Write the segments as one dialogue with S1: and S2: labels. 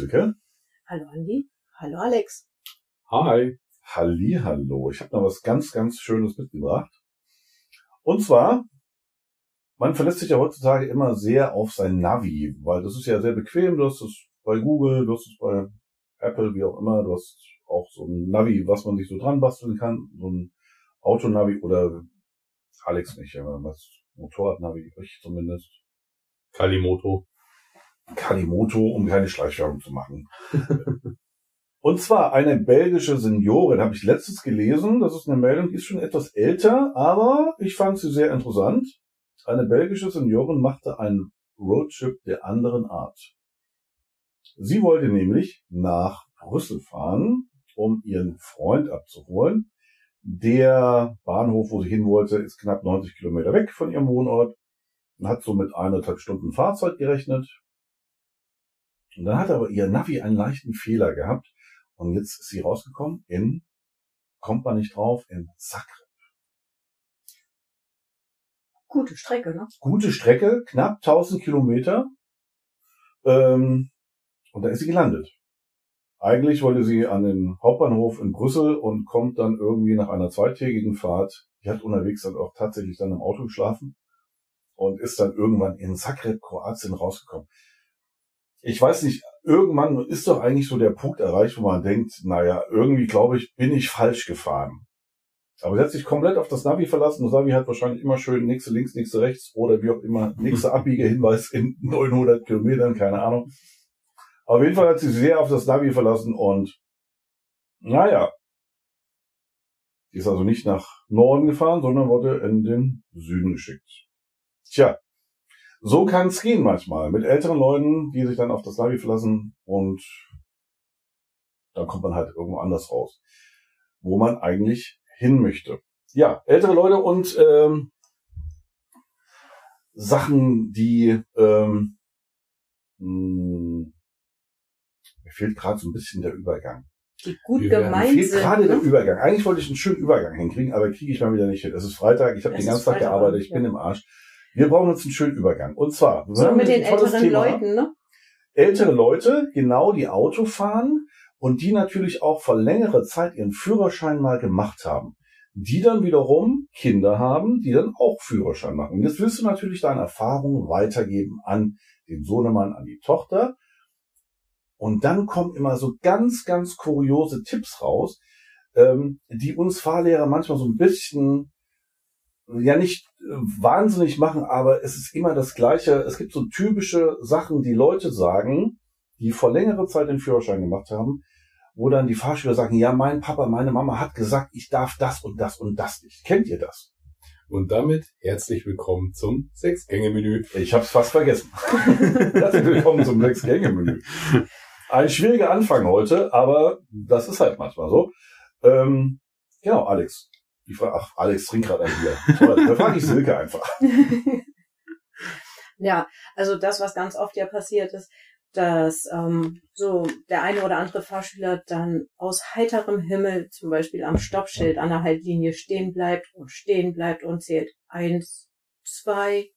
S1: Hallo Silke.
S2: Hallo Andi. Hallo Alex.
S3: Hi.
S1: Halli, hallo. Ich habe noch was ganz, ganz Schönes mitgebracht. Und zwar, man verlässt sich ja heutzutage immer sehr auf sein Navi, weil das ist ja sehr bequem. Du hast es bei Google, du hast es bei Apple, wie auch immer. Du hast auch so ein Navi, was man sich so dran basteln kann. So ein Autonavi oder Alex nicht, aber was Motorradnavi, ich zumindest.
S3: Kalimoto.
S1: Kalimoto, um keine Schleichwerbung zu machen. Und zwar eine belgische Seniorin, habe ich letztens gelesen. Das ist eine Meldung, die ist schon etwas älter, aber ich fand sie sehr interessant. Eine belgische Seniorin machte einen Roadtrip der anderen Art. Sie wollte nämlich nach Brüssel fahren, um ihren Freund abzuholen. Der Bahnhof, wo sie hin wollte, ist knapp 90 Kilometer weg von ihrem Wohnort und hat so mit eineinhalb Stunden Fahrzeit gerechnet. Und dann hat aber ihr Navi einen leichten Fehler gehabt und jetzt ist sie rausgekommen in, kommt man nicht drauf, in Zagreb.
S2: Gute Strecke, ne?
S1: Gute Strecke, knapp 1000 Kilometer. Ähm, und da ist sie gelandet. Eigentlich wollte sie an den Hauptbahnhof in Brüssel und kommt dann irgendwie nach einer zweitägigen Fahrt. Die hat unterwegs dann auch tatsächlich dann im Auto geschlafen und ist dann irgendwann in Zagreb, Kroatien rausgekommen. Ich weiß nicht, irgendwann ist doch eigentlich so der Punkt erreicht, wo man denkt, naja, irgendwie glaube ich, bin ich falsch gefahren. Aber sie hat sich komplett auf das Navi verlassen. Das Navi hat wahrscheinlich immer schön nächste links, nächste rechts oder wie auch immer, nächste Abbiegehinweis in 900 Kilometern, keine Ahnung. Auf jeden Fall hat sie sehr auf das Navi verlassen und naja, die ist also nicht nach Norden gefahren, sondern wurde in den Süden geschickt. Tja, so kann es gehen manchmal mit älteren Leuten, die sich dann auf das Navi verlassen und dann kommt man halt irgendwo anders raus, wo man eigentlich hin möchte. Ja, ältere Leute und ähm, Sachen, die ähm, mh, mir fehlt gerade so ein bisschen der Übergang.
S2: Die gut
S1: Mir
S2: gemeint
S1: fehlt
S2: sind.
S1: gerade der
S2: ne?
S1: Übergang. Eigentlich wollte ich einen schönen Übergang hinkriegen, aber kriege ich mal wieder nicht hin. Es ist Freitag, ich habe den ganzen Tag gearbeitet, ich
S2: ja.
S1: bin im Arsch. Wir brauchen jetzt einen schönen Übergang. Und zwar, wir
S2: So mit den älteren
S1: Thema.
S2: Leuten, ne?
S1: ältere Leute, genau, die Auto fahren und die natürlich auch vor längere Zeit ihren Führerschein mal gemacht haben. Die dann wiederum Kinder haben, die dann auch Führerschein machen. Und jetzt willst du natürlich deine Erfahrungen weitergeben an den Sohnemann, an die Tochter. Und dann kommen immer so ganz, ganz kuriose Tipps raus, ähm, die uns Fahrlehrer manchmal so ein bisschen ja nicht äh, wahnsinnig machen, aber es ist immer das Gleiche. Es gibt so typische Sachen, die Leute sagen, die vor längerer Zeit den Führerschein gemacht haben, wo dann die Fahrschüler sagen, ja, mein Papa, meine Mama hat gesagt, ich darf das und das und das nicht. Kennt ihr das?
S3: Und damit herzlich willkommen zum Sechs-Gänge-Menü.
S1: Ich hab's fast vergessen. Herzlich willkommen zum Sechs-Gänge-Menü. Ein schwieriger Anfang heute, aber das ist halt manchmal so. Ähm, genau, Alex. Die Frage, ach, Alex trinkt gerade ein Bier. Toll, da frage ich Silke einfach.
S2: ja, also das, was ganz oft ja passiert ist, dass ähm, so der eine oder andere Fahrschüler dann aus heiterem Himmel zum Beispiel am Stoppschild an der Haltlinie stehen bleibt und stehen bleibt und zählt eins, zwei,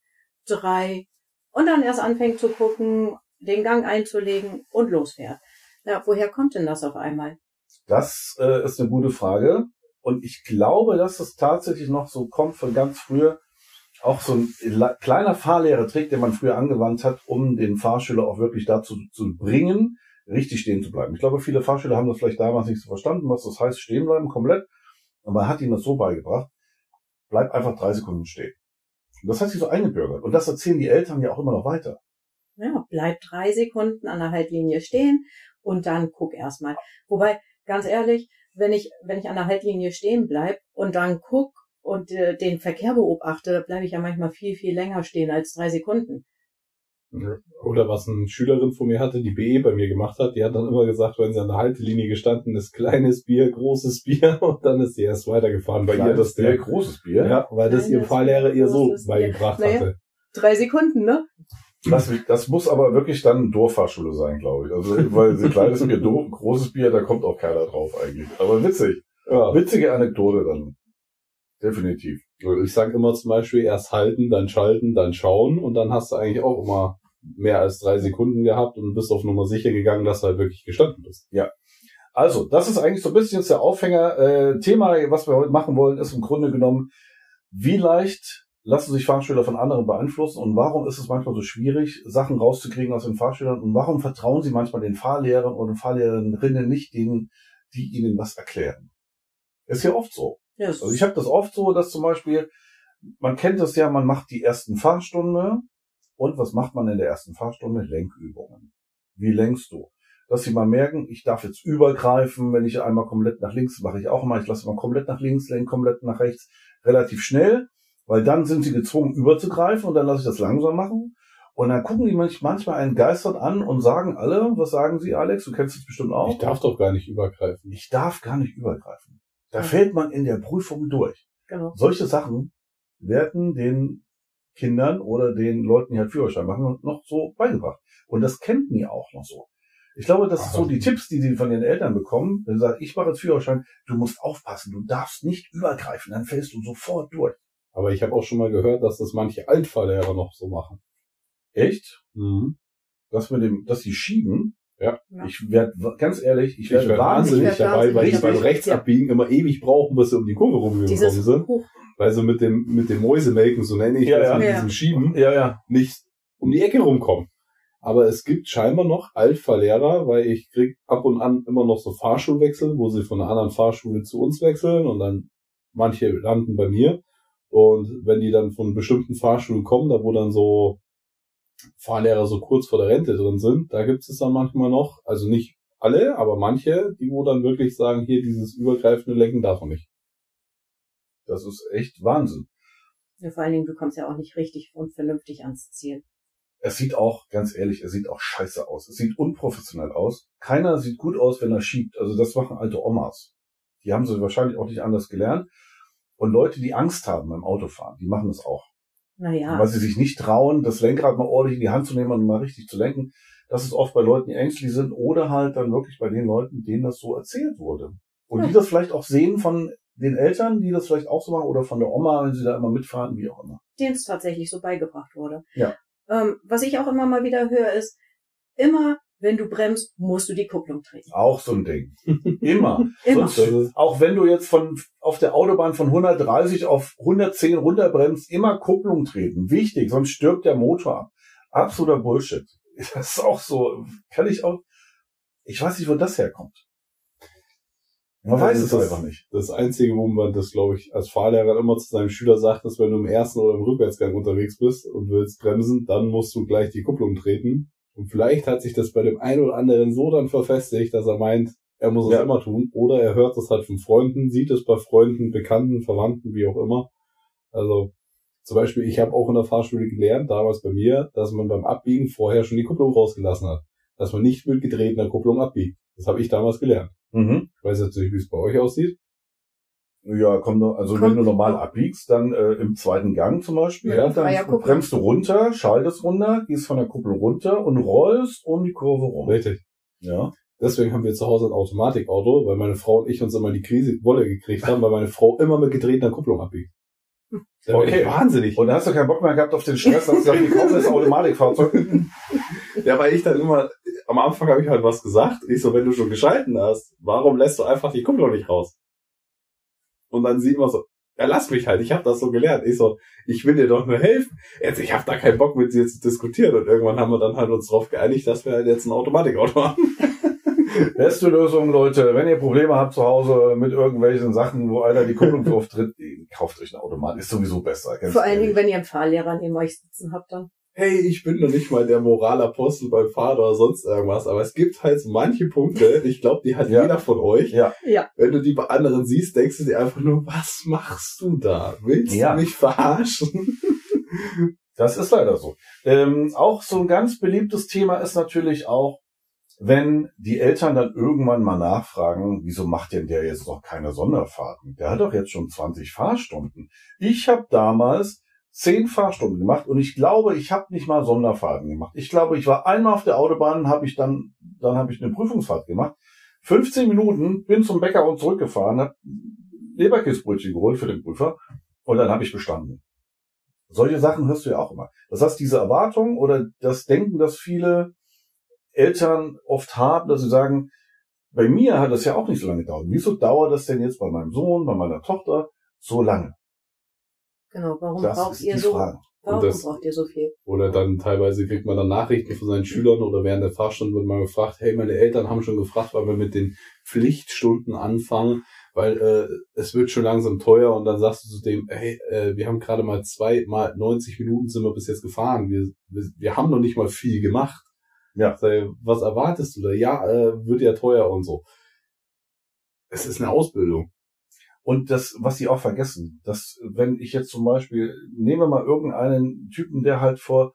S2: drei und dann erst anfängt zu gucken, den Gang einzulegen und losfährt. Ja, woher kommt denn das auf einmal?
S1: Das äh, ist eine gute Frage. Und ich glaube, dass es tatsächlich noch so kommt von ganz früher. Auch so ein kleiner Fahrlehrertrick, den man früher angewandt hat, um den Fahrschüler auch wirklich dazu zu bringen, richtig stehen zu bleiben. Ich glaube, viele Fahrschüler haben das vielleicht damals nicht so verstanden, was das heißt, stehen bleiben komplett. Und man hat ihnen das so beigebracht, bleib einfach drei Sekunden stehen. Und das hat sich so eingebürgert. Und das erzählen die Eltern ja auch immer noch weiter.
S2: Ja, bleib drei Sekunden an der Haltlinie stehen und dann guck erstmal. Wobei, ganz ehrlich, wenn ich, wenn ich an der Haltlinie stehen bleib und dann guck und äh, den Verkehr beobachte, bleibe ich ja manchmal viel, viel länger stehen als drei Sekunden.
S3: Oder was eine Schülerin von mir hatte, die BE bei mir gemacht hat, die hat dann immer gesagt, wenn sie an der Haltelinie gestanden ist, kleines Bier, großes Bier und dann ist sie erst weitergefahren bei ihr
S1: Kleines
S3: das
S1: Bier,
S3: der
S1: großes Bier.
S3: Ja, weil das ihr
S2: Kleines
S3: Fahrlehrer ihr so beigebracht
S2: Naja.
S3: hatte.
S2: Drei Sekunden, ne?
S1: Das, das muss aber wirklich dann Dorffahrschule sein, glaube ich. Also, weil so kleines Bier, doof, großes Bier, da kommt auch keiner drauf eigentlich. Aber witzig.
S3: Ja.
S1: Witzige Anekdote dann. Definitiv.
S3: Ich sage immer zum Beispiel erst halten, dann schalten, dann schauen und dann hast du eigentlich auch immer mehr als drei Sekunden gehabt und bist auf Nummer sicher gegangen, dass du halt wirklich gestanden bist.
S1: Also, das ist eigentlich so ein bisschen jetzt der Aufhänger. Äh, Thema, was wir heute machen wollen, ist im Grunde genommen, wie leicht lassen sich Fahrschüler von anderen beeinflussen und warum ist es manchmal so schwierig, Sachen rauszukriegen aus den Fahrschülern und warum vertrauen sie manchmal den Fahrlehrern oder Fahrlehrerinnen nicht denen, die ihnen was erklären. Ist ja oft so.
S2: Ja,
S1: Also ich habe das oft so, dass zum Beispiel, man kennt das ja, man macht die ersten Fahrstunde und was macht man in der ersten Fahrstunde? Lenkübungen. Wie lenkst du? Dass sie mal merken, ich darf jetzt übergreifen, wenn ich einmal komplett nach links, mache ich auch mal, ich lasse mal komplett nach links, lenke komplett nach rechts, relativ schnell, weil dann sind sie gezwungen überzugreifen und dann lasse ich das langsam machen. Und dann gucken die mich manchmal einen geistert an und sagen alle, was sagen sie, Alex? Du kennst es bestimmt auch.
S3: Ich darf doch gar nicht übergreifen.
S1: ich darf gar nicht übergreifen. Da
S2: Ja.
S1: fällt man in der Prüfung durch.
S2: genau.
S1: Solche Sachen werden den Kindern oder den Leuten, die halt Führerschein machen, noch so beigebracht. Und das kennt die auch noch so. Ich glaube, das ist so die Tipps, die sie von den Eltern bekommen. Wenn sie sagen, ich mache jetzt Führerschein, du musst aufpassen, du darfst nicht übergreifen, dann fällst du sofort durch.
S3: Aber ich habe auch schon mal gehört, dass das manche Altfahrlehrer noch so machen.
S1: Echt?
S3: Mhm.
S1: Das mit dem, dass sie schieben.
S3: Ja.
S2: Ja.
S1: Ich werde, ganz ehrlich, ich
S3: Ich
S1: werde
S3: werde
S1: wahnsinnig.
S3: wahnsinnig
S2: Ich werd
S3: dabei, weil die
S1: wahnsinnig.
S3: beim Rechtsabbiegen immer ewig brauchen, bis sie um die Kurve rumgekommen sind.
S2: Hoch,
S3: Weil sie mit dem, mit dem Mäusemelken, so nenne ich
S1: Ja,
S3: das,
S1: ja.
S3: mit
S2: Ja.
S3: diesem Schieben,
S1: Ja, ja.
S3: nicht um die Ecke rumkommen. Aber es gibt scheinbar noch Altfahrlehrer, weil ich krieg ab und an immer noch so Fahrschulwechsel, wo sie von einer anderen Fahrschule zu uns wechseln und dann manche landen bei mir. Und wenn die dann von bestimmten Fahrschulen kommen, da wo dann so Fahrlehrer so kurz vor der Rente drin sind, da gibt es dann manchmal noch, also nicht alle, aber manche, die wo dann wirklich sagen, hier dieses übergreifende Lenken darf man nicht.
S1: Das ist echt Wahnsinn.
S2: ja, vor allen Dingen, du kommst ja auch nicht richtig und vernünftig ans Ziel.
S1: Es sieht auch, ganz ehrlich, es sieht auch scheiße aus. Es sieht unprofessionell aus. Keiner sieht gut aus, wenn er schiebt. Also das machen alte Omas. Die haben sie wahrscheinlich auch nicht anders gelernt. Und Leute, die Angst haben beim Autofahren, die machen das auch.
S2: Naja,
S1: Weil sie sich nicht trauen, das Lenkrad mal ordentlich in die Hand zu nehmen und mal richtig zu lenken. Das ist oft bei Leuten, die ängstlich sind oder halt dann wirklich bei den Leuten, denen das so erzählt wurde. Und
S2: Ja.
S1: die das vielleicht auch sehen von den Eltern, die das vielleicht auch so machen oder von der Oma, wenn sie da immer mitfahren, wie auch immer.
S2: denen es tatsächlich so beigebracht wurde.
S1: Ja.
S2: Ähm, was ich auch immer mal wieder höre, ist, immer wenn du bremst, musst du die Kupplung treten.
S1: Auch so ein Ding. Immer.
S2: Immer.
S1: Sonst, äh, auch wenn du jetzt von auf der Autobahn von 130 auf 110 runterbremst, immer Kupplung treten. Wichtig, sonst stirbt der Motor ab. Absoluter Bullshit. Das ist auch so, kann ich auch, ich weiß nicht, wo das herkommt. Man
S3: Ja,
S1: weiß es einfach nicht.
S3: Das Einzige, wo man das, glaube ich, als Fahrlehrer immer zu seinem Schüler sagt, ist, wenn du im ersten oder im Rückwärtsgang unterwegs bist und willst bremsen, dann musst du gleich die Kupplung treten. Und vielleicht hat sich das bei dem einen oder anderen so dann verfestigt, dass er meint, er muss es
S1: Ja.
S3: immer tun. Oder er hört es halt von Freunden, sieht es bei Freunden, Bekannten, Verwandten, wie auch immer. Also zum Beispiel, ich habe auch in der Fahrschule gelernt, damals bei mir, dass man beim Abbiegen vorher schon die Kupplung rausgelassen hat. Dass man nicht mit gedrehter Kupplung abbiegt. Das habe ich damals gelernt.
S1: Mhm.
S3: Ich weiß jetzt nicht, wie es bei euch aussieht.
S1: Ja, komm also
S2: Kommt-
S1: wenn du normal abbiegst, dann äh, im zweiten Gang zum Beispiel,
S2: Ja,
S1: dann bremst du runter, schaltest runter, gehst von der Kuppel runter und rollst um die Kurve rum.
S3: Richtig.
S1: Ja.
S3: Deswegen haben wir zu Hause ein Automatikauto, weil meine Frau und ich uns immer die Krise Wolle gekriegt haben, weil meine Frau immer mit gedrehter Kupplung abbiegt. Da bin
S1: Okay.
S3: wahnsinnig.
S1: Und da hast du keinen Bock mehr gehabt auf den Stress, hast gesagt, wir kaufen das Automatikfahrzeug.
S3: Ja, weil ich dann immer, am Anfang habe ich halt was gesagt. Ich so, wenn du schon geschalten hast, warum lässt du einfach die Kupplung nicht raus? Und dann sie immer so, ja, lass mich halt, ich habe das so gelernt. Ich so, ich will dir doch nur helfen. Jetzt, ich habe da keinen Bock mit dir zu diskutieren. Und irgendwann haben wir dann halt uns darauf geeinigt, dass wir halt jetzt ein Automatikauto haben.
S1: Beste Lösung, Leute, wenn ihr Probleme habt zu Hause mit irgendwelchen Sachen, wo einer die Kupplung drauf tritt, kauft euch ein Automat. Ist sowieso besser.
S2: Vor allen Dingen, wenn ihr einen Fahrlehrer neben euch sitzen habt, dann.
S3: Hey, ich bin noch nicht mal der Moralapostel beim Fahren oder sonst irgendwas, aber es gibt halt so manche Punkte, ich glaube, die hat
S1: Ja.
S3: jeder von euch.
S1: Ja.
S2: Ja.
S3: Wenn du die bei anderen siehst, denkst du dir einfach nur, was machst du da? Willst
S1: Ja.
S3: du mich verarschen?
S1: Das ist leider so. Ähm, auch so ein ganz beliebtes Thema ist natürlich auch, wenn die Eltern dann irgendwann mal nachfragen, wieso macht denn der jetzt noch keine Sonderfahrten? Der hat doch jetzt schon 20 Fahrstunden. Ich habe damals 10 Fahrstunden gemacht und ich glaube, ich habe nicht mal Sonderfahrten gemacht. Ich glaube, ich war einmal auf der Autobahn, habe ich dann, dann habe ich eine Prüfungsfahrt gemacht. 15 Minuten, bin zum Bäcker und zurückgefahren, habe Leberkäsebrötchen geholt für den Prüfer und dann habe ich bestanden. Solche Sachen hörst du ja auch immer. Das heißt, diese Erwartung oder das Denken, das viele Eltern oft haben, dass sie sagen, bei mir hat das ja auch nicht so lange gedauert. Wieso dauert das denn jetzt bei meinem Sohn, bei meiner Tochter so lange?
S2: Genau, warum
S1: Das
S2: braucht
S1: ist
S2: ihr
S1: die
S2: so,
S1: Frage.
S2: warum
S3: Und das-
S2: braucht ihr so viel?
S3: Oder dann teilweise kriegt man dann Nachrichten von seinen Schülern oder während der Fahrstunde wird man gefragt, hey, meine Eltern haben schon gefragt, weil wir mit den Pflichtstunden anfangen, weil äh, es wird schon langsam teuer und dann sagst du zu dem, hey, äh, wir haben gerade mal zwei, mal 90 Minuten sind wir bis jetzt gefahren, wir, wir, wir haben noch nicht mal viel gemacht.
S1: Ja.
S3: Sag ich, Was erwartest du da? Ja, äh, wird ja teuer und so. Es ist eine Ausbildung.
S1: Und das, was sie auch vergessen, dass wenn ich jetzt zum Beispiel, nehmen wir mal irgendeinen Typen, der halt vor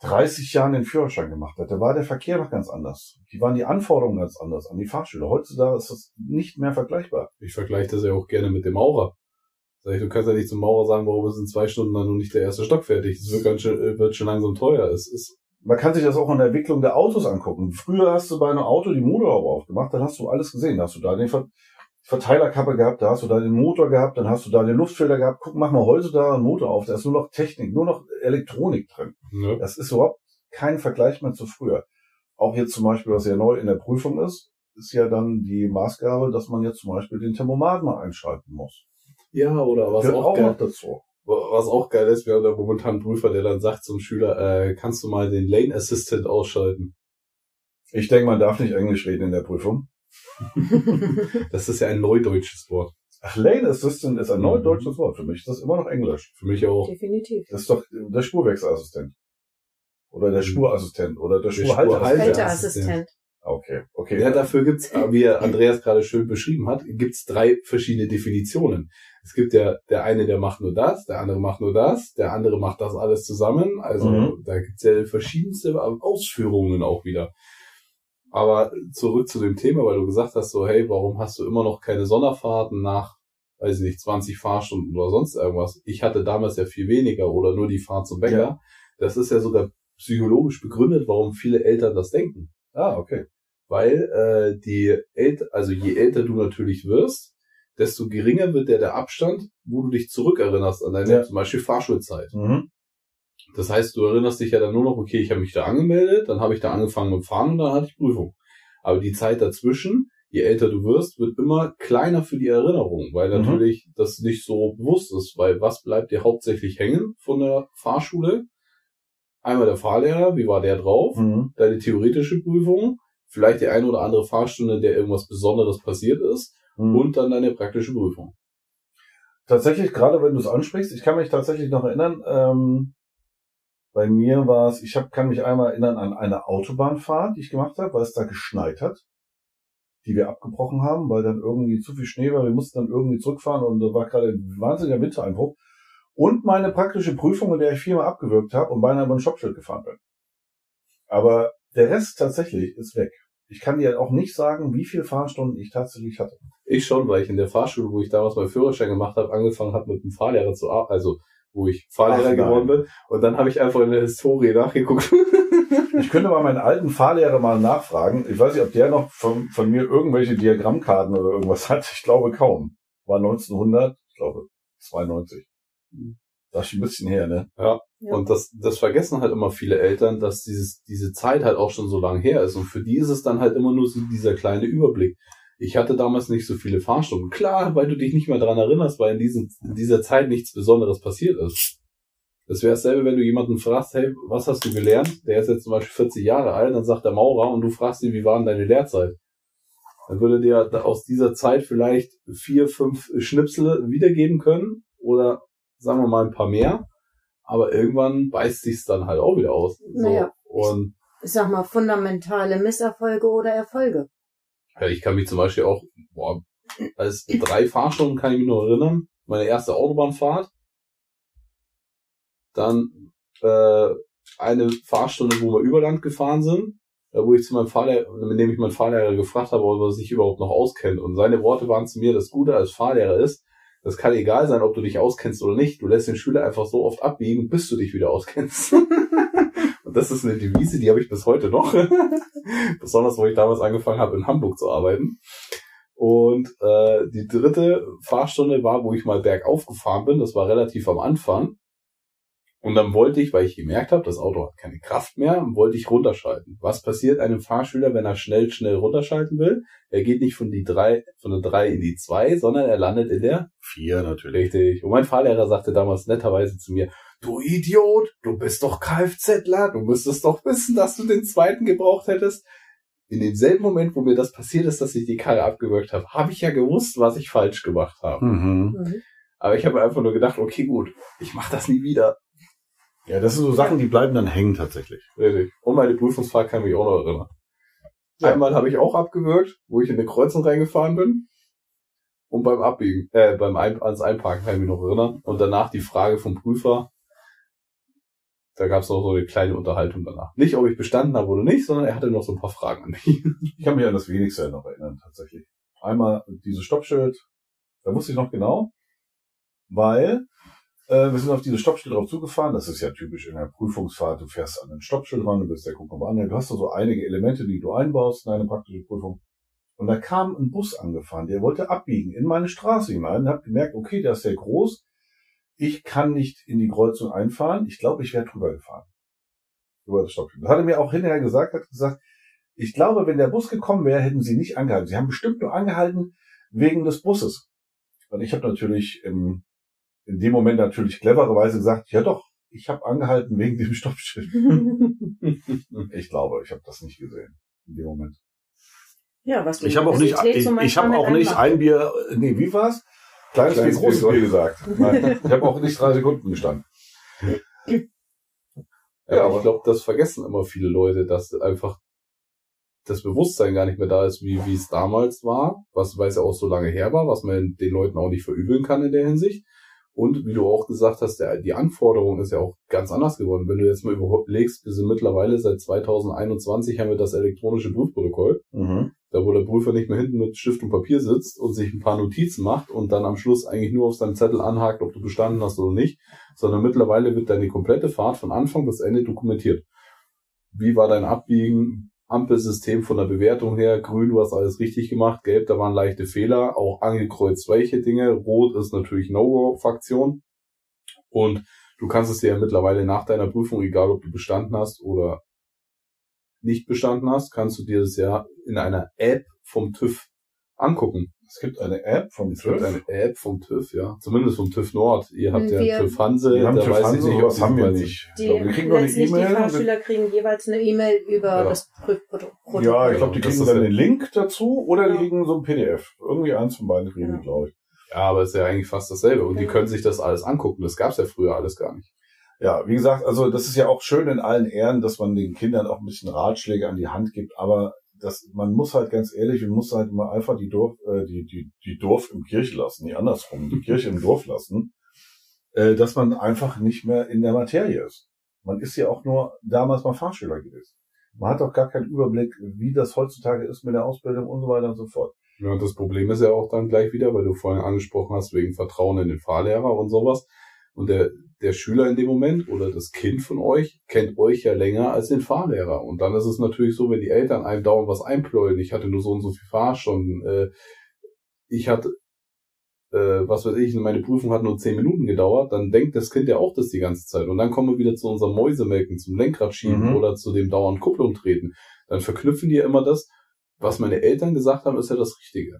S1: 30 Jahren den Führerschein gemacht hat, da war der Verkehr noch ganz anders. Die waren die Anforderungen ganz anders an die Fahrschüler. Heutzutage ist das nicht mehr vergleichbar.
S3: Ich vergleiche das ja auch gerne mit dem Maurer. Sag ich, du kannst ja nicht zum Maurer sagen, warum ist in zwei Stunden dann noch nicht der erste Stock fertig. Es wird, ganz schön, äh, wird schon langsam teuer. Es ist,
S1: Man kann sich das auch in der Entwicklung der Autos angucken. Früher hast du bei einem Auto die Motorhaube aufgemacht, dann hast du alles gesehen. Da hast du da den Ver Verteilerkappe gehabt, da hast du da den Motor gehabt, dann hast du da den Luftfilter gehabt. Guck, mach mal heute da einen Motor auf, da ist nur noch Technik, nur noch Elektronik drin.
S3: ne?
S1: Das ist überhaupt kein Vergleich mehr zu früher. Auch jetzt zum Beispiel, was ja neu in der Prüfung ist, ist ja dann die Maßgabe, dass man jetzt zum Beispiel den Thermomat mal einschalten muss.
S3: Ja, oder was
S1: Gehört
S3: auch,
S1: auch
S3: geil,
S1: dazu.
S3: was auch geil ist, wir haben da momentan einen Prüfer, der dann sagt zum Schüler, äh, kannst du mal den Lane Assistant ausschalten?
S1: Ich denke, man darf nicht Englisch reden in der Prüfung.
S3: Das ist ja ein neudeutsches Wort.
S1: Ach, Lane Assistant ist ein
S3: Mhm.
S1: neudeutsches Wort. Für mich ist das immer noch Englisch.
S3: Für mich auch.
S2: Definitiv.
S1: Das ist doch der Spurwechselassistent. Oder der
S3: Mhm.
S1: Spurassistent. Oder der
S3: Der
S1: Spurhalteassistent.
S3: Halteassistent.
S2: Halteassistent.
S1: Okay, okay.
S3: Ja, dafür gibt's, wie Andreas gerade schön beschrieben hat, gibt's drei verschiedene Definitionen. Es gibt ja der eine, der macht nur das, der andere macht nur das, der andere macht das alles zusammen. Also
S1: Mhm.
S3: da gibt's ja verschiedenste Ausführungen auch wieder. Aber zurück zu dem Thema, weil du gesagt hast, so, hey, warum hast du immer noch keine Sonderfahrten nach, weiß ich nicht, 20 Fahrstunden oder sonst irgendwas? Ich hatte damals ja viel weniger oder nur die Fahrt zum Bäcker.
S1: Ja.
S3: Das ist ja sogar psychologisch begründet, warum viele Eltern das denken
S1: Ah, okay.
S3: weil äh, die älter, also je älter du natürlich wirst, desto geringer wird der der Abstand, wo du dich zurückerinnerst an deine
S1: Ja.
S3: zum Beispiel Fahrschulzeit.
S1: Mhm.
S3: Das heißt, du erinnerst dich ja dann nur noch, okay, ich habe mich da angemeldet, dann habe ich da angefangen mit Fahren und dann hatte ich Prüfung. Aber die Zeit dazwischen, je älter du wirst, wird immer kleiner für die Erinnerung, weil
S1: Mhm.
S3: natürlich das nicht so bewusst ist, weil was bleibt dir hauptsächlich hängen von der Fahrschule? Einmal der Fahrlehrer, wie war der drauf?
S1: Mhm.
S3: deine theoretische Prüfung, vielleicht die eine oder andere Fahrstunde, in der irgendwas Besonderes passiert ist
S1: Mhm.
S3: und dann deine praktische Prüfung.
S1: Tatsächlich, gerade wenn du es ansprichst, ich kann mich tatsächlich noch erinnern, ähm, bei mir war es, ich hab, kann mich einmal erinnern an eine Autobahnfahrt, die ich gemacht habe, weil es da geschneit hat, die wir abgebrochen haben, weil dann irgendwie zu viel Schnee war. Wir mussten dann irgendwie zurückfahren und da war gerade ein wahnsinniger Wintereinbruch. Und meine praktische Prüfung, in der ich viermal abgewürgt habe und beinahe über ein Stoppschild gefahren bin. Aber der Rest tatsächlich ist weg. Ich kann dir auch nicht sagen, wie viele Fahrstunden ich tatsächlich hatte.
S3: Ich schon, weil ich in der Fahrschule, wo ich damals meinen Führerschein gemacht habe, angefangen habe mit einem Fahrlehrer zu arbeiten, also wo ich Fahrlehrer
S1: Ach,
S3: geworden bin. Und dann habe ich einfach in der Historie nachgeguckt.
S1: Ich könnte mal meinen alten Fahrlehrer mal nachfragen. Ich weiß nicht, ob der noch von, von mir irgendwelche Diagrammkarten oder irgendwas hat. Ich glaube kaum. War 1900, ich glaube 92. Das ist schon ein bisschen her, ne?
S2: Ja.
S3: Und das, das vergessen halt immer viele Eltern, dass dieses, diese Zeit halt auch schon so lang her ist. Und für die ist es dann halt immer nur so dieser kleine Überblick. Ich hatte damals nicht so viele Fahrstunden. Klar, weil du dich nicht mehr dran erinnerst, weil in, diesem, in dieser Zeit nichts Besonderes passiert ist. Das wäre dasselbe, wenn du jemanden fragst, hey, was hast du gelernt? Der ist jetzt zum Beispiel 40 Jahre alt, dann sagt der Maurer und du fragst ihn, wie war denn deine Lehrzeit? Dann würde dir aus dieser Zeit vielleicht vier, fünf Schnipsel wiedergeben können oder sagen wir mal ein paar mehr. Aber irgendwann beißt sich's dann halt auch wieder aus. So.
S2: Naja.
S3: Und
S2: Ich sag mal, fundamentale Misserfolge oder Erfolge.
S3: Ja, ich kann mich zum Beispiel auch, boah, als drei Fahrstunden kann ich mich noch erinnern, meine erste Autobahnfahrt. Dann äh, eine Fahrstunde, wo wir über Land gefahren sind, äh, wo ich zu meinem Fahrlehrer, mit dem ich meinen Fahrlehrer gefragt habe, ob er sich überhaupt noch auskennt. Und seine Worte waren zu mir, das Gute als Fahrlehrer ist, das kann egal sein, ob du dich auskennst oder nicht. Du lässt den Schüler einfach so oft abbiegen, bis du dich wieder auskennst. Und das ist eine Devise, die habe ich bis heute noch. Besonders, wo ich damals angefangen habe, in Hamburg zu arbeiten. Und äh, die dritte Fahrstunde war, wo ich mal bergauf gefahren bin. Das war relativ am Anfang. Und dann wollte ich, weil ich gemerkt habe, das Auto hat keine Kraft mehr, wollte ich runterschalten. Was passiert einem Fahrschüler, wenn er schnell, schnell runterschalten will? Er geht nicht von die drei, von der drei in die zwei, sondern er landet in der
S1: Vier natürlich.
S3: Richtig. Und mein Fahrlehrer sagte damals netterweise zu mir, du Idiot, du bist doch Kfzler, du müsstest doch wissen, dass du den zweiten gebraucht hättest. In demselben Moment, wo mir das passiert ist, dass ich die Karre abgewürgt habe, habe ich ja gewusst, was ich falsch gemacht habe.
S1: Mhm.
S2: Mhm.
S3: Aber ich habe einfach nur gedacht, okay, gut, ich mache das nie wieder.
S1: Ja, das sind so Sachen, die bleiben dann hängen tatsächlich.
S3: Richtig. Und meine Prüfungsfahrt kann mich auch noch erinnern.
S1: Ja.
S3: Einmal habe ich auch abgewürgt, wo ich in eine Kreuzung reingefahren bin. Und beim Abbiegen, äh, beim Ein ans Einparken kann ich mich noch erinnern. Und danach die Frage vom Prüfer. Da gab es noch so eine kleine Unterhaltung danach. Nicht, ob ich bestanden habe oder nicht, sondern er hatte noch so ein paar Fragen an mich.
S1: Ich kann mich an das wenigste noch erinnern, tatsächlich. Einmal dieses Stoppschild, da wusste ich noch genau, weil äh, wir sind auf dieses Stoppschild drauf zugefahren. Das ist ja typisch in der Prüfungsfahrt. Du fährst an den Stoppschild ran, du bist der guck mal an. Du hast da so einige Elemente, die du einbaust in eine praktische Prüfung. Und da kam ein Bus angefahren, der wollte abbiegen in meine Straße hinein und hab gemerkt, okay, der ist sehr groß. Ich kann nicht in die Kreuzung einfahren. Ich glaube, ich wäre drüber gefahren. Über das Stoppschild. Das hat er mir auch hinterher gesagt, hat gesagt, ich glaube, wenn der Bus gekommen wäre, hätten sie nicht angehalten. Sie haben bestimmt nur angehalten wegen des Busses. Und ich habe natürlich im, in dem Moment natürlich clevererweise gesagt, ja doch, ich habe angehalten wegen dem Stoppschild. Ich glaube, ich habe das nicht gesehen in dem Moment.
S2: ja, was
S1: Ich habe auch nicht, ich, ich habe auch nicht ein Bier, nee, wie war's? Kleines,
S3: Kleines
S1: Bier, großes
S3: Bier,
S1: Bier gesagt. Nein, ich habe auch nicht drei Sekunden gestanden.
S3: Ja, aber ich glaube, das vergessen immer viele Leute, dass einfach das Bewusstsein gar nicht mehr da ist, wie, wie es damals war, was weil es ja auch so lange her war, was man den Leuten auch nicht verübeln kann in der Hinsicht. Und wie du auch gesagt hast, der, die Anforderung ist ja auch ganz anders geworden. Wenn du jetzt mal überlegst, wir sind mittlerweile seit 2021 haben wir das elektronische Prüfprotokoll,
S1: Mhm.
S3: Da wo der Prüfer nicht mehr hinten mit Stift und Papier sitzt und sich ein paar Notizen macht und dann am Schluss eigentlich nur auf seinem Zettel anhakt, ob du bestanden hast oder nicht, sondern mittlerweile wird deine komplette Fahrt von Anfang bis Ende dokumentiert. Wie war dein Abbiegen? Ampelsystem von der Bewertung her, grün, du hast alles richtig gemacht, gelb, da waren leichte Fehler, auch angekreuzt welche Dinge, rot ist natürlich No-Go-Faktion und du kannst es dir ja mittlerweile nach deiner Prüfung, egal ob du bestanden hast oder nicht bestanden hast, kannst du dir das ja in einer App vom TÜV angucken.
S1: Es gibt eine App vom
S3: Es gibt
S1: TÜV.
S3: eine App vom TÜV, ja. Zumindest vom TÜV Nord. Ihr habt ja
S2: Wir-
S3: TÜV Hanse,
S1: Wir haben
S3: da
S1: TÜV
S3: weiß ich
S1: Hanse,
S3: nicht, ob
S1: sowas
S3: die
S1: haben wir nicht.
S2: Die,
S1: Ich glaube, wir kriegen noch eine
S2: die
S1: E-Mail. mit-
S2: Fahrschüler kriegen jeweils eine E-Mail über
S3: Ja.
S2: das Prüfprotokoll.
S1: Ja, ich glaube, die kriegen dann
S3: ja-
S1: den Link dazu oder die
S2: Ja.
S1: kriegen so ein PDF. Irgendwie eins von beiden kriegen
S2: Ja.
S1: die, glaube ich.
S3: Ja, aber ist ja eigentlich fast dasselbe. Und die können sich das alles angucken. Das gab's ja früher alles gar nicht.
S1: Ja, wie gesagt, also das ist ja auch schön in allen Ehren, dass man den Kindern auch ein bisschen Ratschläge an die Hand gibt, aber das, man muss halt ganz ehrlich, man muss halt mal einfach die Dorf, äh, die, die, die Dorf im Kirche lassen, nicht andersrum, die Kirche im Dorf lassen, äh, dass man einfach nicht mehr in der Materie ist. Man ist ja auch nur damals mal Fahrschüler gewesen. Man hat auch gar keinen Überblick, wie das heutzutage ist mit der Ausbildung und so weiter und so fort.
S3: Ja, und das Problem ist ja auch dann gleich wieder, weil du vorhin angesprochen hast, wegen Vertrauen in den Fahrlehrer und sowas. Und der, der Schüler in dem Moment oder das Kind von euch kennt euch ja länger als den Fahrlehrer. Und dann ist es natürlich so, wenn die Eltern einem dauernd was einpläuen, ich hatte nur so und so viel Fahrstunden, äh, ich hatte, äh, was weiß ich, meine Prüfung hat nur zehn Minuten gedauert, dann denkt das Kind ja auch das die ganze Zeit. Und dann kommen wir wieder zu unserem Mäusemelken, zum Lenkrad schieben
S1: Mhm.
S3: oder zu dem dauernd Kupplung treten. Dann verknüpfen die ja immer das, was meine Eltern gesagt haben, ist ja das Richtige.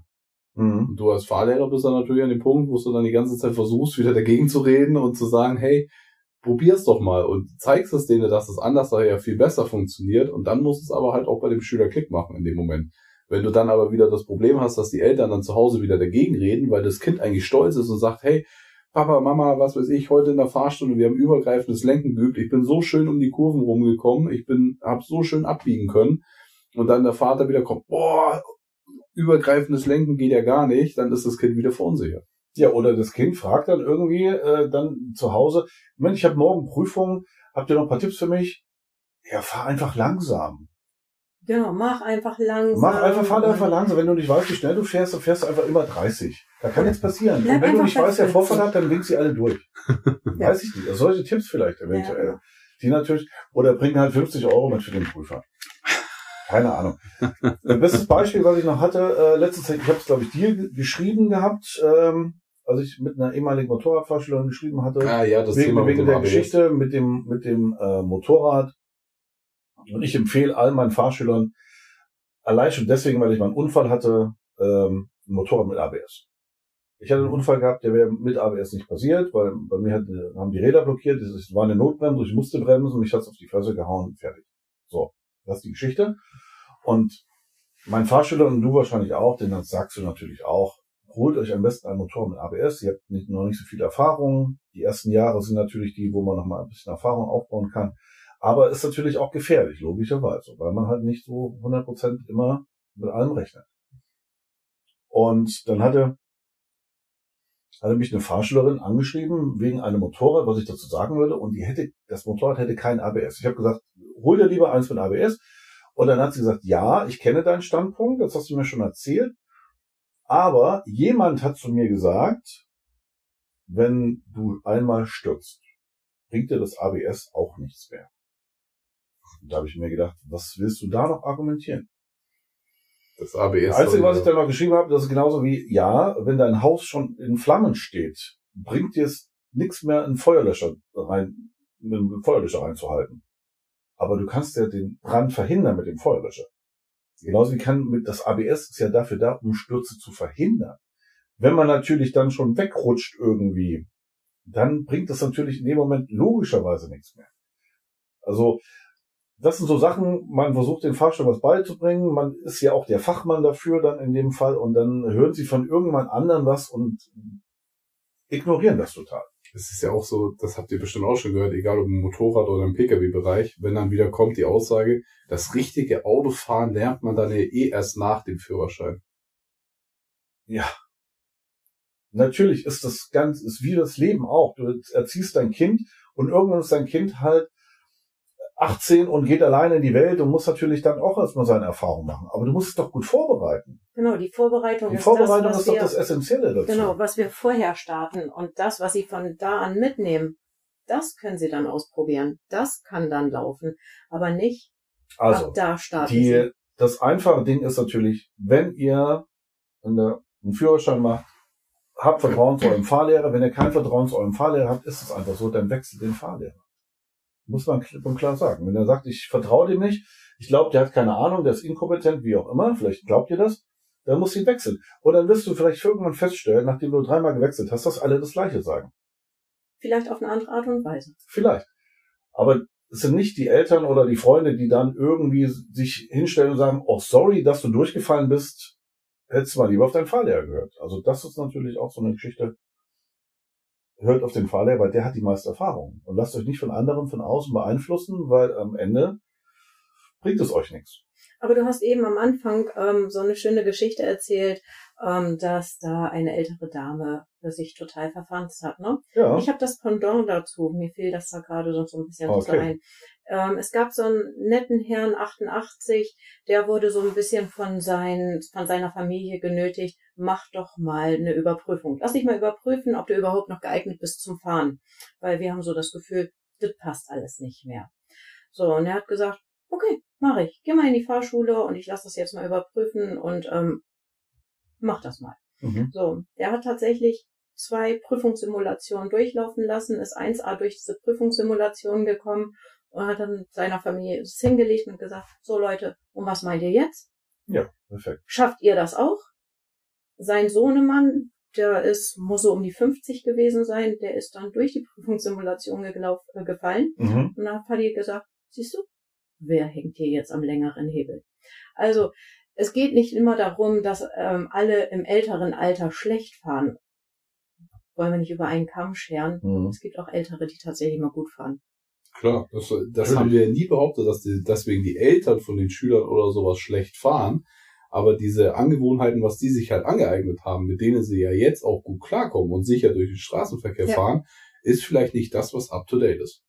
S1: Mhm.
S3: Und du als Fahrlehrer bist dann natürlich an dem Punkt, wo du dann die ganze Zeit versuchst, wieder dagegen zu reden und zu sagen, hey, probier's doch mal und zeigst es denen, dass es anders ja viel besser funktioniert und dann muss es aber halt auch bei dem Schüler Klick machen in dem Moment. Wenn du dann aber wieder das Problem hast, dass die Eltern dann zu Hause wieder dagegen reden, weil das Kind eigentlich stolz ist und sagt, hey, Papa, Mama, was weiß ich, heute in der Fahrstunde, wir haben übergreifendes Lenken geübt, ich bin so schön um die Kurven rumgekommen, ich bin, hab so schön abbiegen können und dann der Vater wieder kommt, boah, übergreifendes Lenken geht ja gar nicht, dann ist das Kind wieder verunsichert.
S1: Ja, oder das Kind fragt dann irgendwie äh, dann zu Hause, Mensch, ich habe morgen Prüfung, habt ihr noch ein paar Tipps für mich? Ja, fahr einfach langsam.
S2: Genau, mach einfach langsam.
S1: Mach einfach, fahr einfach langsam. Wenn du nicht weißt, wie schnell du fährst, dann fährst du einfach immer 30. Da kann nichts passieren.
S2: Bleib
S1: Und wenn du nicht weißt, wer
S2: 50.
S1: Vorfahrt hat, dann winkt sie alle durch.
S2: Ja.
S1: Weiß ich nicht. Also solche Tipps vielleicht eventuell.
S2: Ja.
S1: Die natürlich, oder bringen halt 50 Euro mit für den Prüfer. Keine Ahnung. Ein bestes Beispiel, was ich noch hatte, äh, letzte Zeit, ich habe es, glaube ich, dir ge- geschrieben gehabt, ähm, als ich mit einer ehemaligen Motorradfahrschülerin geschrieben hatte,
S3: Ah ja, das
S1: wegen,
S3: Thema
S1: wegen der
S3: ABS.
S1: Geschichte mit dem, mit dem äh, Motorrad. Und ich empfehle all meinen Fahrschülern, allein schon deswegen, weil ich mal einen Unfall hatte, ähm, ein Motorrad mit ABS. Ich hatte einen Unfall gehabt, der wäre mit ABS nicht passiert, weil bei mir hat, haben die Räder blockiert, es war eine Notbremse, ich musste bremsen, mich hat's auf die Fresse gehauen, fertig. So, das ist die Geschichte. Und mein Fahrschüler und du wahrscheinlich auch, denn das sagst du natürlich auch, holt euch am besten ein Motor mit ABS. Ihr habt nicht, noch nicht so viel Erfahrung. Die ersten Jahre sind natürlich die, wo man noch mal ein bisschen Erfahrung aufbauen kann. Aber ist natürlich auch gefährlich, logischerweise, weil man halt nicht so 100% immer mit allem rechnet. Und dann hatte, hatte mich eine Fahrschülerin angeschrieben wegen einem Motorrad, was ich dazu sagen würde, und die hätte, das Motorrad hätte kein ABS. Ich habe gesagt, hol dir lieber eins mit ABS. Und dann hat sie gesagt, ja, ich kenne deinen Standpunkt, das hast du mir schon erzählt. Aber jemand hat zu mir gesagt, wenn du einmal stürzt, bringt dir das ABS auch nichts mehr. Und da habe ich mir gedacht, was willst du da noch argumentieren?
S3: Das ABS.
S1: Das Einzige, was ich dann noch geschrieben habe, das ist genauso wie, ja, wenn dein Haus schon in Flammen steht, bringt dir es nichts mehr, einen Feuerlöscher rein, mit einem Feuerlöscher reinzuhalten. Aber du kannst ja den Brand verhindern mit dem Feuerlöscher. Genauso wie kann mit das ABS ist ja dafür da, um Stürze zu verhindern. Wenn man natürlich dann schon wegrutscht irgendwie, dann bringt das natürlich in dem Moment logischerweise nichts mehr. Also das sind so Sachen, man versucht den Fahrstuhl was beizubringen, man ist ja auch der Fachmann dafür dann in dem Fall und dann hören sie von irgendjemand anderen was und ignorieren das total.
S3: Es ist ja auch so, das habt ihr bestimmt auch schon gehört, egal ob im Motorrad oder im Pkw-Bereich, wenn dann wieder kommt die Aussage, das richtige Autofahren lernt man dann ja eh erst nach dem Führerschein.
S1: Ja. Natürlich ist das ganz, ist wie das Leben auch. Du erziehst dein Kind und irgendwann ist dein Kind halt 18 und geht alleine in die Welt und muss natürlich dann auch erstmal seine Erfahrung machen. Aber du musst es doch gut vorbereiten.
S2: Genau, die Vorbereitung
S1: Die
S2: ist
S1: Vorbereitung
S2: das, was
S1: ist doch
S2: wir,
S1: das Essentielle dazu.
S2: genau, was wir vorher starten und das, was sie von da an mitnehmen, das können sie dann ausprobieren. Das kann dann laufen, aber nicht
S1: Also,
S2: ab da starten.
S1: Die,
S2: sie.
S1: das einfache Ding ist natürlich, wenn ihr eine, einen Führerschein macht, habt Vertrauen zu eurem Fahrlehrer. Wenn ihr kein Vertrauen zu eurem Fahrlehrer habt, ist es einfach so, dann wechselt den Fahrlehrer. Muss man klipp und klar sagen. Wenn er sagt, ich vertraue dem nicht, ich glaube, der hat keine Ahnung, der ist inkompetent, wie auch immer, vielleicht glaubt ihr das, dann muss ihn wechseln. Und dann wirst du vielleicht irgendwann feststellen, nachdem du dreimal gewechselt hast, dass alle das Gleiche sagen.
S2: Vielleicht auf eine andere Art und Weise.
S1: Vielleicht. Aber es sind nicht die Eltern oder die Freunde, die dann irgendwie sich hinstellen und sagen, oh sorry, dass du durchgefallen bist, hättest du mal lieber auf deinen Fahrlehrer gehört. Also das ist natürlich auch so eine Geschichte. Hört auf den Fahrlehrer, weil der hat die meiste Erfahrung. Und lasst euch nicht von anderen von außen beeinflussen, weil am Ende bringt es euch nichts.
S2: Aber du hast eben am Anfang ähm, so eine schöne Geschichte erzählt, ähm, dass da eine ältere Dame sich total verfanzt hat. Ne?
S1: Ja.
S2: Ich habe das Pendant dazu. Mir fiel das da gerade so ein bisschen
S1: Okay.
S2: so ein. Ähm, es gab so einen netten Herrn 88, der wurde so ein bisschen von, sein, von seiner Familie genötigt, mach doch mal eine Überprüfung. Lass dich mal überprüfen, ob du überhaupt noch geeignet bist zum Fahren. Weil wir haben so das Gefühl, das passt alles nicht mehr. So, und er hat gesagt, okay, mache ich. Geh mal in die Fahrschule und ich lasse das jetzt mal überprüfen und ähm, mach das mal.
S1: Mhm.
S2: So, der hat tatsächlich zwei Prüfungssimulationen durchlaufen lassen, ist 1A durch diese Prüfungssimulation gekommen und hat dann seiner Familie es hingelegt und gesagt, so Leute, und was meint ihr jetzt?
S1: Ja, perfekt.
S2: Schafft ihr das auch? Sein Sohnemann, der ist, muss so um die 50 gewesen sein, der ist dann durch die Prüfungssimulation geglauf, äh, gefallen
S1: Mhm.
S2: und dann hat Fadi gesagt, siehst du, wer hängt hier jetzt am längeren Hebel? Also, es geht nicht immer darum, dass ähm, alle im älteren Alter schlecht fahren. Wollen wir nicht über einen Kamm scheren.
S1: Mhm.
S2: Es gibt auch Ältere, die tatsächlich mal gut fahren.
S3: Klar, das, das
S1: Natürlich.
S3: haben wir ja nie behauptet, dass die, deswegen die Eltern von den Schülern oder sowas schlecht fahren. Aber diese Angewohnheiten, was die sich halt angeeignet haben, mit denen sie ja jetzt auch gut klarkommen und sicher durch den Straßenverkehr
S2: Ja.
S3: fahren, ist vielleicht nicht das, was up to date ist.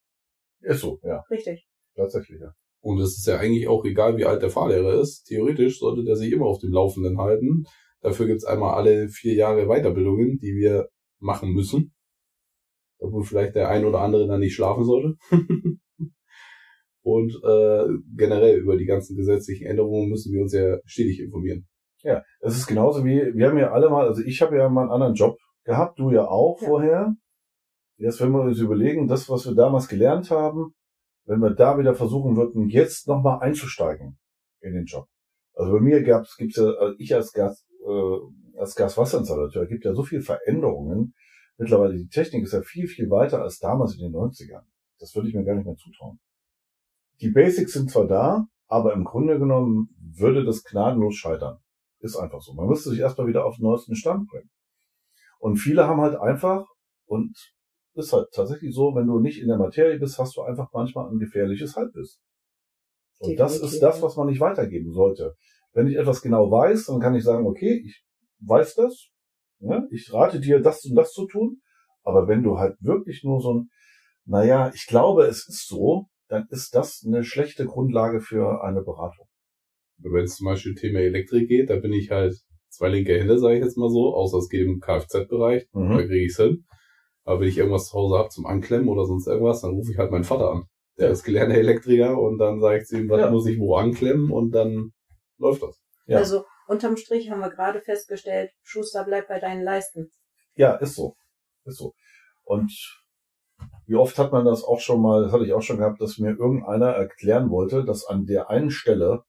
S1: Ist so, ja,
S2: Richtig.
S1: tatsächlich, ja.
S3: Und es ist ja eigentlich auch egal, wie alt der Fahrlehrer ist. Theoretisch sollte der sich immer auf dem Laufenden halten. Dafür gibt's einmal alle vier Jahre Weiterbildungen, die wir machen müssen. Obwohl vielleicht der ein oder andere dann nicht schlafen sollte. Und äh, generell über die ganzen gesetzlichen Änderungen müssen wir uns ja stetig informieren.
S1: Ja, es ist genauso wie, wir haben ja alle mal, also ich habe ja mal einen anderen Job gehabt, du ja auch
S2: Ja.
S1: vorher. Jetzt, wenn wir uns überlegen, das, was wir damals gelernt haben, wenn wir da wieder versuchen würden, jetzt nochmal einzusteigen in den Job. Also bei mir gab's, gibt's ja, also ich als Gas, äh, als Gaswasserinstallateur, gibt ja so viele Veränderungen. Mittlerweile die Technik ist ja viel, viel weiter als damals in den 90ern. Das würde ich mir gar nicht mehr zutrauen. Die Basics sind zwar da, aber im Grunde genommen würde das gnadenlos scheitern. Ist einfach so. Man müsste sich erstmal wieder auf den neuesten Stand bringen. Und viele haben halt einfach, und ist halt tatsächlich so, wenn du nicht in der Materie bist, hast du einfach manchmal ein gefährliches Halbwissen. Und das
S2: Definitiv,
S1: ist das, was man nicht weitergeben sollte. Wenn ich etwas genau weiß, dann kann ich sagen, okay, ich weiß das, ja, ich rate dir, das und das zu tun. Aber wenn du halt wirklich nur so ein, naja, ich glaube, es ist so, dann ist das eine schlechte Grundlage für eine Beratung.
S3: Wenn es zum Beispiel Thema Elektrik geht, da bin ich halt zwei linke Hände, sage ich jetzt mal so, außer es geht im Kfz-Bereich, da
S1: Mhm.
S3: kriege ich hin. Aber wenn ich irgendwas zu Hause habe zum Anklemmen oder sonst irgendwas, dann rufe ich halt meinen Vater an. Der
S1: Ja.
S3: ist gelernter Elektriker und dann sage ich zu ihm, was
S1: Ja.
S3: muss ich wo anklemmen und dann läuft das.
S1: Ja.
S2: Also unterm Strich haben wir gerade festgestellt, Schuster bleibt bei deinen Leisten.
S1: Ja, ist so. Ist so. Und wie oft hat man das auch schon mal, das hatte ich auch schon gehabt, dass mir irgendeiner erklären wollte, dass an der einen Stelle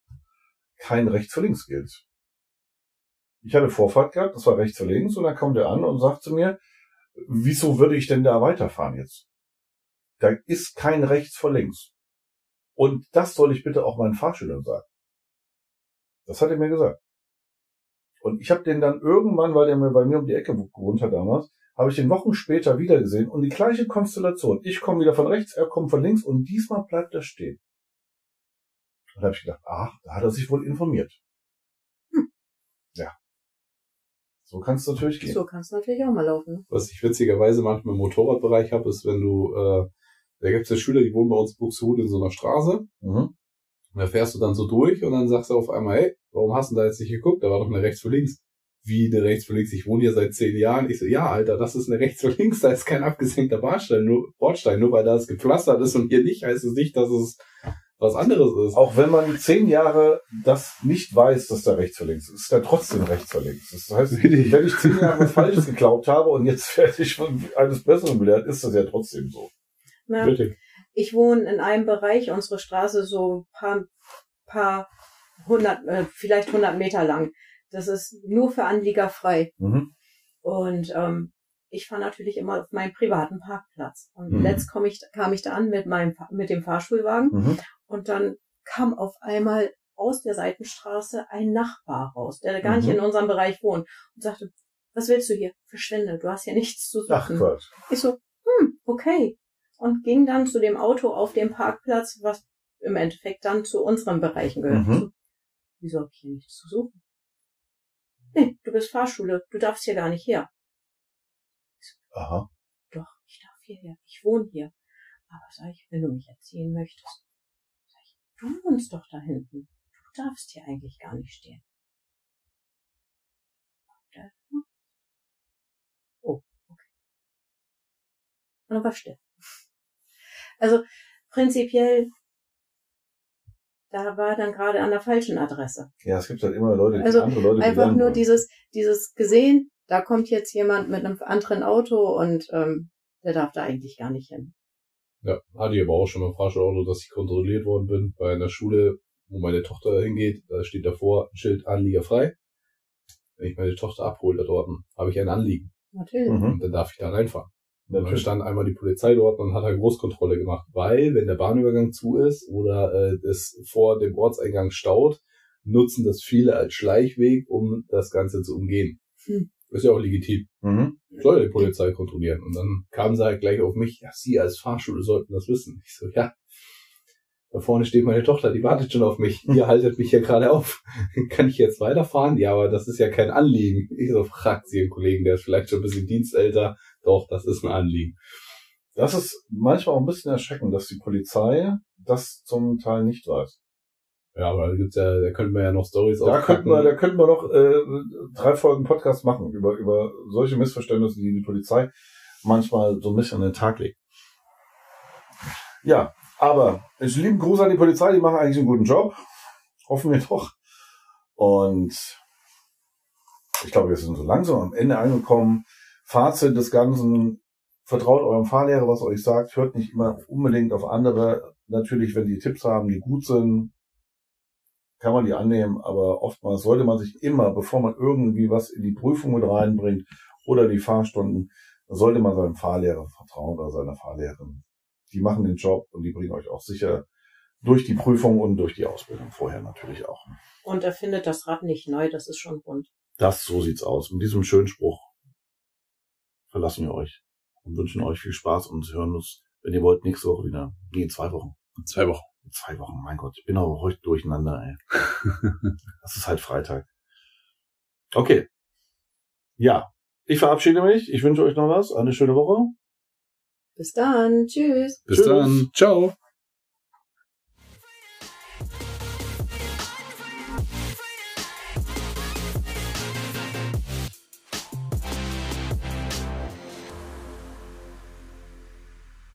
S1: kein rechts für links gilt. Ich hatte Vorfahrt gehabt, das war rechts für links, und dann kommt er an und sagt zu mir, wieso würde ich denn da weiterfahren jetzt? Da ist kein rechts vor links. Und das soll ich bitte auch meinen Fahrschülern sagen. Das hat er mir gesagt. Und ich habe den dann irgendwann, weil der mir bei mir um die Ecke gewohnt hat damals, habe ich den Wochen später wieder gesehen und die gleiche Konstellation. Ich komme wieder von rechts, er kommt von links und diesmal bleibt er stehen. Und da habe ich gedacht, ach, da hat er sich wohl informiert.
S2: Hm.
S1: Ja. So kann es natürlich gehen.
S2: So kann es natürlich auch mal laufen. ne?
S3: Was ich witzigerweise manchmal im Motorradbereich habe, ist, wenn du, äh, da gibt es ja Schüler, die wohnen bei uns in Buxtehude in so einer Straße.
S1: Mhm.
S3: Und da fährst du dann so durch und dann sagst du auf einmal, hey, warum hast du da jetzt nicht geguckt? Da war doch eine rechts für links. Wie eine rechts für links? Ich wohne hier seit zehn Jahren. Ich so, ja, Alter, das ist eine rechts für links. Da ist kein abgesenkter Bordstein, nur Bordstein. Nur weil da es gepflastert ist und hier nicht, heißt es nicht, dass es was anderes ist.
S1: Auch wenn man zehn Jahre das nicht weiß, dass da rechts für links ist, ist da trotzdem rechts für links. Das heißt, wenn ich zehn Jahre was Falsches geglaubt habe und jetzt werde ich von eines Besseren belehrt, ist das ja trotzdem so.
S2: Na,
S3: Richtig.
S2: ich wohne in einem Bereich, unsere Straße so paar, paar hundert, äh, vielleicht hundert Meter lang. Das ist nur für Anlieger frei.
S1: Mhm.
S2: Und ähm, ich fahre natürlich immer auf meinen privaten Parkplatz. Und
S1: Mhm.
S2: letzt komm ich, kam ich da an mit meinem mit dem Fahrschulwagen
S1: Mhm.
S2: und dann kam auf einmal aus der Seitenstraße ein Nachbar raus, der gar nicht
S1: Mhm.
S2: in unserem Bereich wohnt und sagte, was willst du hier? Verschwinde, du hast hier nichts zu
S1: Ach
S2: suchen.
S1: Quatsch.
S2: Ich so, hm, okay. Und ging dann zu dem Auto auf dem Parkplatz, was im Endeffekt dann zu unseren Bereichen gehört.
S1: Mhm.
S2: So, wieso hab ich hier nichts zu suchen? Nee, du bist Fahrschule, du darfst hier gar nicht her.
S1: Aha.
S2: Doch, ich darf hierher, ich wohne hier. Aber sag ich, wenn du mich erziehen möchtest, sag ich, du wohnst doch da hinten. Du darfst hier eigentlich gar nicht stehen. Oh, okay. Und dann war still. Also prinzipiell, da war dann gerade an der falschen Adresse.
S1: Ja, es gibt halt immer Leute, die
S2: Also
S1: andere Leute
S2: Einfach nur dieses, dieses gesehen, da kommt jetzt jemand mit einem anderen Auto und ähm, der darf da eigentlich gar nicht hin.
S3: Ja, hatte ich aber auch schon mal im Fahrschulauto, dass ich kontrolliert worden bin bei einer Schule, wo meine Tochter hingeht. Da steht davor ein Schild Anlieger frei. Wenn ich meine Tochter abhole dort, habe ich ein Anliegen.
S2: Natürlich.
S1: Mhm.
S3: Und dann darf ich da reinfahren. Und dann stand einmal die Polizei dort und hat eine Großkontrolle gemacht, weil wenn der Bahnübergang zu ist oder äh, es vor dem Ortseingang staut, nutzen das viele als Schleichweg, um das Ganze zu umgehen.
S2: Hm.
S3: Ist ja auch legitim.
S1: Mhm.
S3: Soll die Polizei kontrollieren. Und dann kamen sie halt gleich auf mich, ja, Sie als Fahrschule sollten das wissen. Ich so, ja, da vorne steht meine Tochter, die wartet schon auf mich. Ihr haltet mich hier gerade auf. Kann ich jetzt weiterfahren? Ja, aber das ist ja kein Anliegen. Ich so, fragt sie einen Kollegen, der ist vielleicht schon ein bisschen dienstälter. Doch, das ist ein Anliegen.
S1: Das ist manchmal auch ein bisschen erschreckend, dass die Polizei das zum Teil nicht weiß.
S3: Ja, aber da gibt's ja, da könnten wir ja noch Stories
S1: Da könnten wir, da könnten wir noch äh, drei Folgen Podcast machen über, über solche Missverständnisse, die die Polizei manchmal so ein bisschen an den Tag legt. Ja, aber ich lieben Gruß an die Polizei, die machen eigentlich einen guten Job. Hoffen wir doch. Und ich glaube, wir sind so langsam am Ende angekommen Fazit des Ganzen, vertraut eurem Fahrlehrer, was euch sagt, hört nicht immer unbedingt auf andere. Natürlich, wenn die Tipps haben, die gut sind, kann man die annehmen, aber oftmals sollte man sich immer, bevor man irgendwie was in die Prüfung mit reinbringt oder die Fahrstunden, sollte man seinem Fahrlehrer vertrauen oder seiner Fahrlehrerin. Die machen den Job und die bringen euch auch sicher durch die Prüfung und durch die Ausbildung vorher natürlich auch.
S2: Und er findet das Rad nicht neu, das ist schon rund.
S1: Das, so sieht's aus. Mit diesem schönen Spruch verlassen wir euch und wünschen euch viel Spaß und hören uns, wenn ihr wollt, nächste Woche wieder. Nee, in zwei Wochen.
S3: In zwei Wochen.
S1: In zwei Wochen, mein Gott. Ich bin aber heute durcheinander, ey. das ist halt Freitag. Okay. Ja. Ich verabschiede mich. Ich wünsche euch noch was. Eine schöne Woche.
S2: Bis dann. Tschüss.
S3: Bis
S1: Tschüss.
S3: dann. Ciao.